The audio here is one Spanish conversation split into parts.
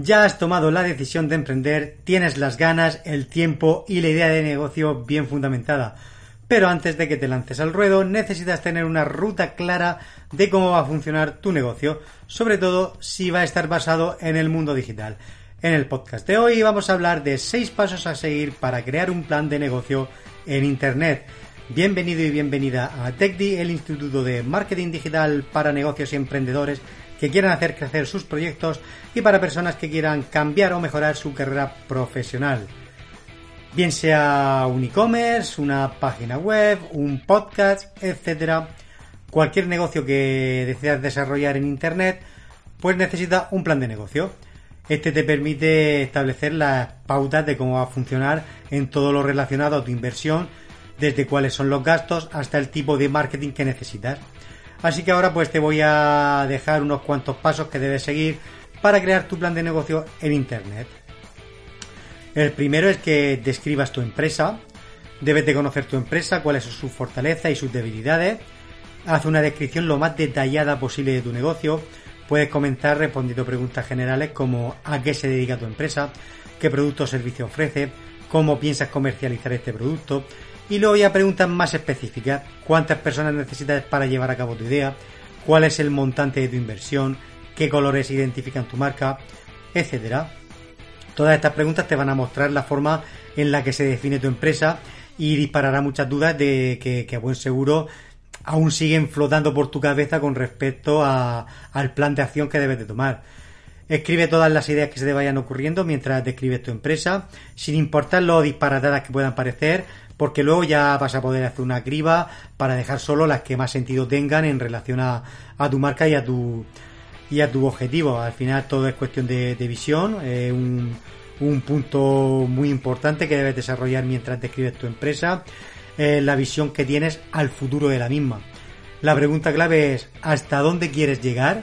Ya has tomado la decisión de emprender, tienes las ganas, el tiempo y la idea de negocio bien fundamentada. Pero antes de que te lances al ruedo, necesitas tener una ruta clara de cómo va a funcionar tu negocio, sobre todo si va a estar basado en el mundo digital. En el podcast de hoy vamos a hablar de 6 pasos a seguir para crear un plan de negocio en Internet. Bienvenido y bienvenida a TechDi, el Instituto de Marketing Digital para Negocios y Emprendedores que quieran hacer crecer sus proyectos y para personas que quieran cambiar o mejorar su carrera profesional. Bien sea un e-commerce, una página web, un podcast, etcétera, cualquier negocio que decidas desarrollar en internet, pues necesita un plan de negocio. Este te permite establecer las pautas de cómo va a funcionar en todo lo relacionado a tu inversión, desde cuáles son los gastos hasta el tipo de marketing que necesitas. Así que ahora pues te voy a dejar unos cuantos pasos que debes seguir para crear tu plan de negocio en Internet. El primero es que describas tu empresa. Debes de conocer tu empresa, cuáles son sus fortalezas y sus debilidades. Haz una descripción lo más detallada posible de tu negocio. Puedes comentar respondiendo preguntas generales como a qué se dedica tu empresa, qué producto o servicio ofrece, cómo piensas comercializar este producto, y luego ya preguntas más específicas. ¿Cuántas personas necesitas para llevar a cabo tu idea? ¿Cuál es el montante de tu inversión? ¿Qué colores identifican tu marca? Etcétera. Todas estas preguntas te van a mostrar la forma en la que se define tu empresa y disparará muchas dudas de que, a buen seguro aún siguen flotando por tu cabeza con respecto al plan de acción que debes de tomar. Escribe todas las ideas que se te vayan ocurriendo mientras describes tu empresa, sin importar lo disparatadas que puedan parecer, porque luego ya vas a poder hacer una criba para dejar solo las que más sentido tengan en relación a, tu marca y a tu y a tu objetivo. Al final todo es cuestión de, visión, un, un, punto muy importante que debes desarrollar mientras describes tu empresa, la visión que tienes al futuro de la misma. La pregunta clave es ¿hasta dónde quieres llegar?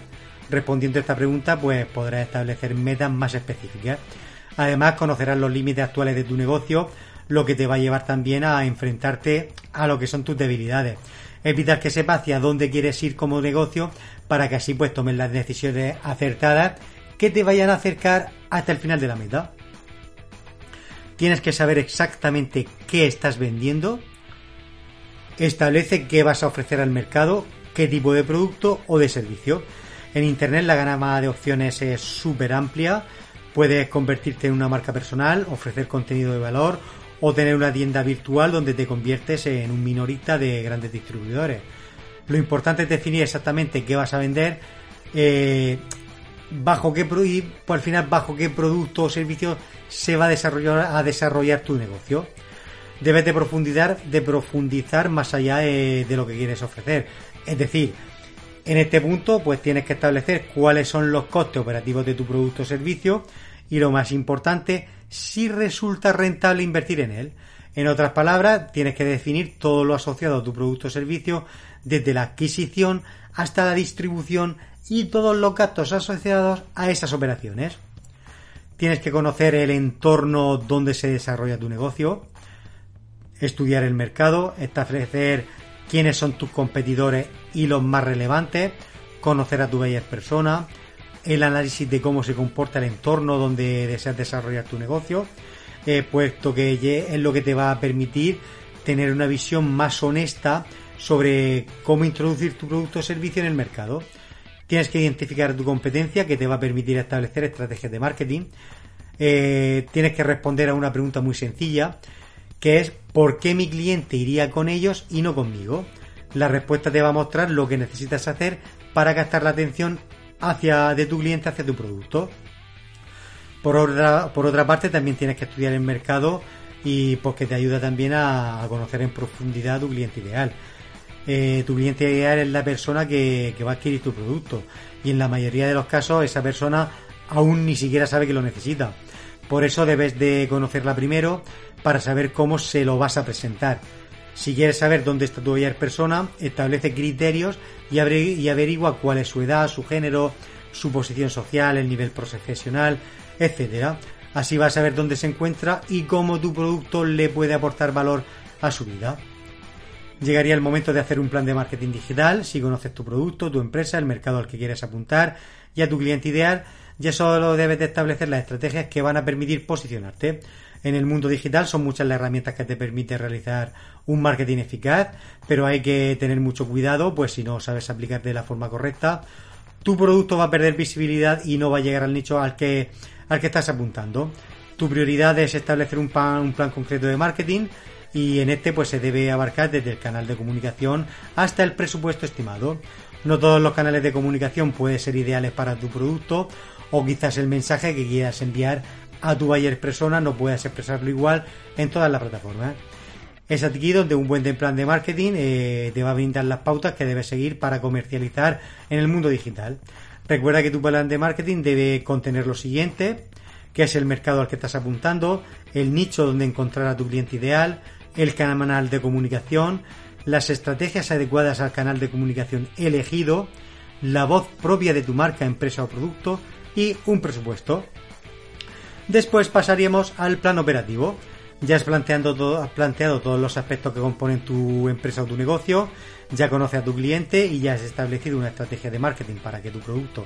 Respondiendo a esta pregunta, pues podrás establecer metas más específicas. Además, conocerás los límites actuales de tu negocio, lo que te va a llevar también a enfrentarte a lo que son tus debilidades. Evitar que sepas hacia dónde quieres ir como negocio para que así pues tomes las decisiones acertadas que te vayan a acercar hasta el final de la meta. Tienes que saber exactamente qué estás vendiendo. Establece qué vas a ofrecer al mercado, qué tipo de producto o de servicio. En Internet la gama de opciones es súper amplia. Puedes convertirte en una marca personal, ofrecer contenido de valor o tener una tienda virtual donde te conviertes en un minorista de grandes distribuidores. Lo importante es definir exactamente qué vas a vender, eh, bajo qué y por al final bajo qué producto o servicio se va a desarrollar, a desarrollar tu negocio. Debes de profundizar, de profundizar más allá de, de lo que quieres ofrecer. Es decir, en este punto, pues tienes que establecer cuáles son los costes operativos de tu producto o servicio y lo más importante, si resulta rentable invertir en él. En otras palabras, tienes que definir todo lo asociado a tu producto o servicio, desde la adquisición hasta la distribución y todos los gastos asociados a esas operaciones. Tienes que conocer el entorno donde se desarrolla tu negocio, estudiar el mercado, establecer quiénes son tus competidores y los más relevantes, conocer a tu bella persona, el análisis de cómo se comporta el entorno donde deseas desarrollar tu negocio, eh, puesto que es lo que te va a permitir tener una visión más honesta sobre cómo introducir tu producto o servicio en el mercado. Tienes que identificar tu competencia que te va a permitir establecer estrategias de marketing. Eh, tienes que responder a una pregunta muy sencilla, que es ¿por qué mi cliente iría con ellos y no conmigo? La respuesta te va a mostrar lo que necesitas hacer para captar la atención hacia, de tu cliente hacia tu producto. Por otra, por otra parte, también tienes que estudiar el mercado y porque te ayuda también a, conocer en profundidad tu cliente ideal. Eh, tu cliente ideal es la persona que, que, va a adquirir tu producto y en la mayoría de los casos esa persona aún ni siquiera sabe que lo necesita. Por eso debes de conocerla primero para saber cómo se lo vas a presentar. Si quieres saber dónde está tu buyer persona, establece criterios y, averigua cuál es su edad, su género, su posición social, el nivel profesional, etcétera. Así vas a saber dónde se encuentra y cómo tu producto le puede aportar valor a su vida. Llegaría el momento de hacer un plan de marketing digital si conoces tu producto, tu empresa, el mercado al que quieres apuntar y a tu cliente ideal. Ya solo debes de establecer las estrategias que van a permitir posicionarte. En el mundo digital son muchas las herramientas que te permiten realizar un marketing eficaz, pero hay que tener mucho cuidado, pues si no sabes aplicar de la forma correcta, tu producto va a perder visibilidad y no va a llegar al nicho al que, al que estás apuntando. Tu prioridad es establecer un plan, un plan concreto de marketing y en este pues se debe abarcar desde el canal de comunicación hasta el presupuesto estimado. No todos los canales de comunicación pueden ser ideales para tu producto o quizás el mensaje que quieras enviar a tu buyer persona no puedas expresarlo igual en todas las plataformas. Es aquí donde un buen plan de marketing eh, te va a brindar las pautas que debes seguir para comercializar en el mundo digital. Recuerda que tu plan de marketing debe contener lo siguiente, que es el mercado al que estás apuntando, el nicho donde encontrar a tu cliente ideal, el canal de comunicación, las estrategias adecuadas al canal de comunicación elegido, la voz propia de tu marca, empresa o producto y un presupuesto. Después pasaríamos al plan operativo. Ya has, planteado todos los aspectos que componen tu empresa o tu negocio, ya conoces a tu cliente y ya has establecido una estrategia de marketing para que tu producto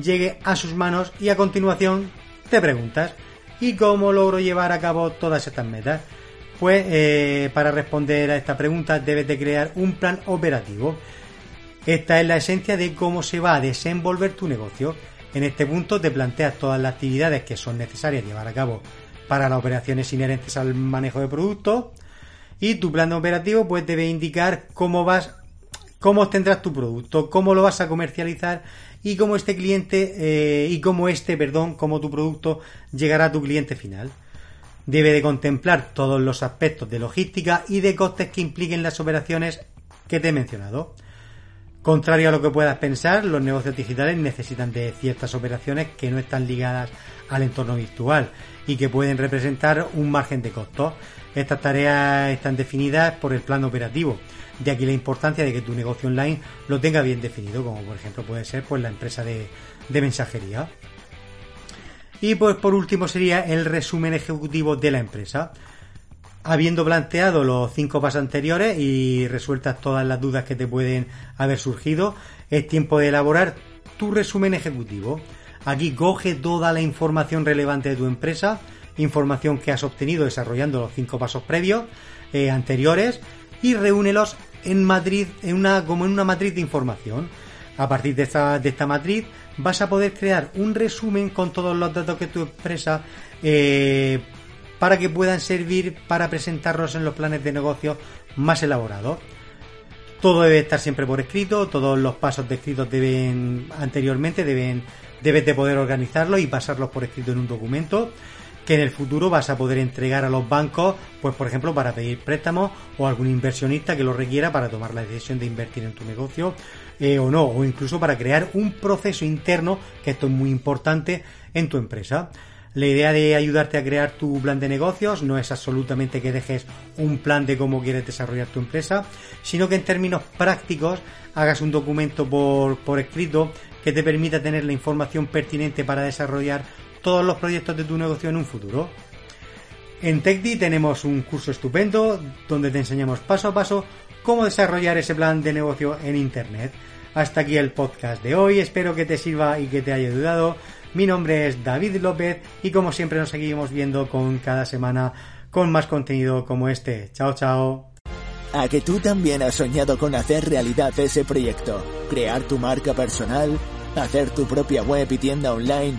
llegue a sus manos y a continuación te preguntas ¿y cómo logro llevar a cabo todas estas metas? Pues eh, para responder a esta pregunta debes de crear un plan operativo. Esta es la esencia de cómo se va a desenvolver tu negocio. En este punto te planteas todas las actividades que son necesarias llevar a cabo para las operaciones inherentes al manejo de productos y tu plan operativo pues debe indicar cómo vas cómo obtendrás tu producto, cómo lo vas a comercializar y cómo este cliente eh, y cómo este, perdón, cómo tu producto llegará a tu cliente final debe de contemplar todos los aspectos de logística y de costes que impliquen las operaciones que te he mencionado. Contrario a lo que puedas pensar, los negocios digitales necesitan de ciertas operaciones que no están ligadas al entorno virtual y que pueden representar un margen de costos. Estas tareas están definidas por el plan operativo. De aquí la importancia de que tu negocio online lo tenga bien definido, como por ejemplo puede ser pues la empresa de, de mensajería. Y pues por último sería el resumen ejecutivo de la empresa. Habiendo planteado los cinco pasos anteriores y resueltas todas las dudas que te pueden haber surgido, es tiempo de elaborar tu resumen ejecutivo. Aquí coge toda la información relevante de tu empresa, información que has obtenido desarrollando los cinco pasos previos, eh, anteriores, y reúnelos en Madrid, en una, como en una matriz de información. A partir de esta, de esta matriz vas a poder crear un resumen con todos los datos que tu empresa eh, para que puedan servir para presentarlos en los planes de negocio más elaborados. Todo debe estar siempre por escrito, todos los pasos descritos deben anteriormente deben debes de poder organizarlos y pasarlos por escrito en un documento que en el futuro vas a poder entregar a los bancos, pues por ejemplo para pedir préstamos o algún inversionista que lo requiera para tomar la decisión de invertir en tu negocio eh, o no, o incluso para crear un proceso interno, que esto es muy importante en tu empresa. La idea de ayudarte a crear tu plan de negocios no es absolutamente que dejes un plan de cómo quieres desarrollar tu empresa, sino que en términos prácticos hagas un documento por, por escrito que te permita tener la información pertinente para desarrollar todos los proyectos de tu negocio en un futuro. En TechDi tenemos un curso estupendo donde te enseñamos paso a paso cómo desarrollar ese plan de negocio en Internet. Hasta aquí el podcast de hoy, espero que te sirva y que te haya ayudado. Mi nombre es David López y como siempre nos seguimos viendo con cada semana con más contenido como este. Chao, chao. A que tú también has soñado con hacer realidad ese proyecto, crear tu marca personal, hacer tu propia web y tienda online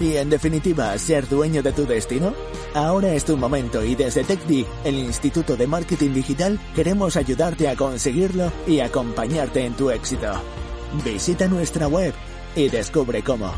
y en definitiva, ser dueño de tu destino? Ahora es tu momento y desde TechDi, el Instituto de Marketing Digital, queremos ayudarte a conseguirlo y acompañarte en tu éxito. Visita nuestra web y descubre cómo.